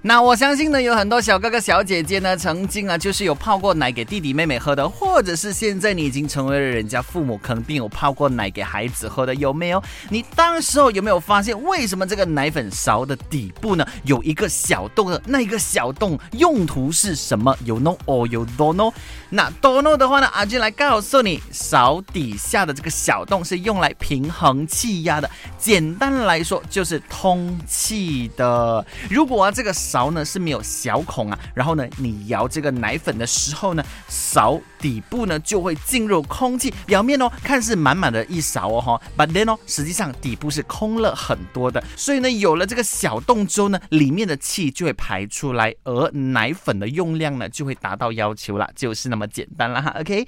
那我相信呢，有很多小哥哥小姐姐呢，曾经啊，就是有泡过奶给弟弟妹妹喝的，或者是现在你已经成为了人家父母，肯定有泡过奶给孩子喝的，有没有？你当时候有没有发现，为什么这个奶粉勺的底部呢有一个小洞的？那一个小洞用途是什么？有 no or 有 don't know？那 don't know 的话呢，阿俊来告诉你，勺底下的这个小洞是用来平衡气压的，简单来说就是通气的。如果啊这个勺呢是没有小孔啊，然后呢你摇这个奶粉的时候呢，勺底部呢就会进入空气，表面哦看似满满的一勺哦哈，but then 哦实际上底部是空了很多的，所以呢有了这个小洞之后呢，里面的气就会排出来，而奶粉的用量呢就会达到要求了，就是那么简单了哈，OK。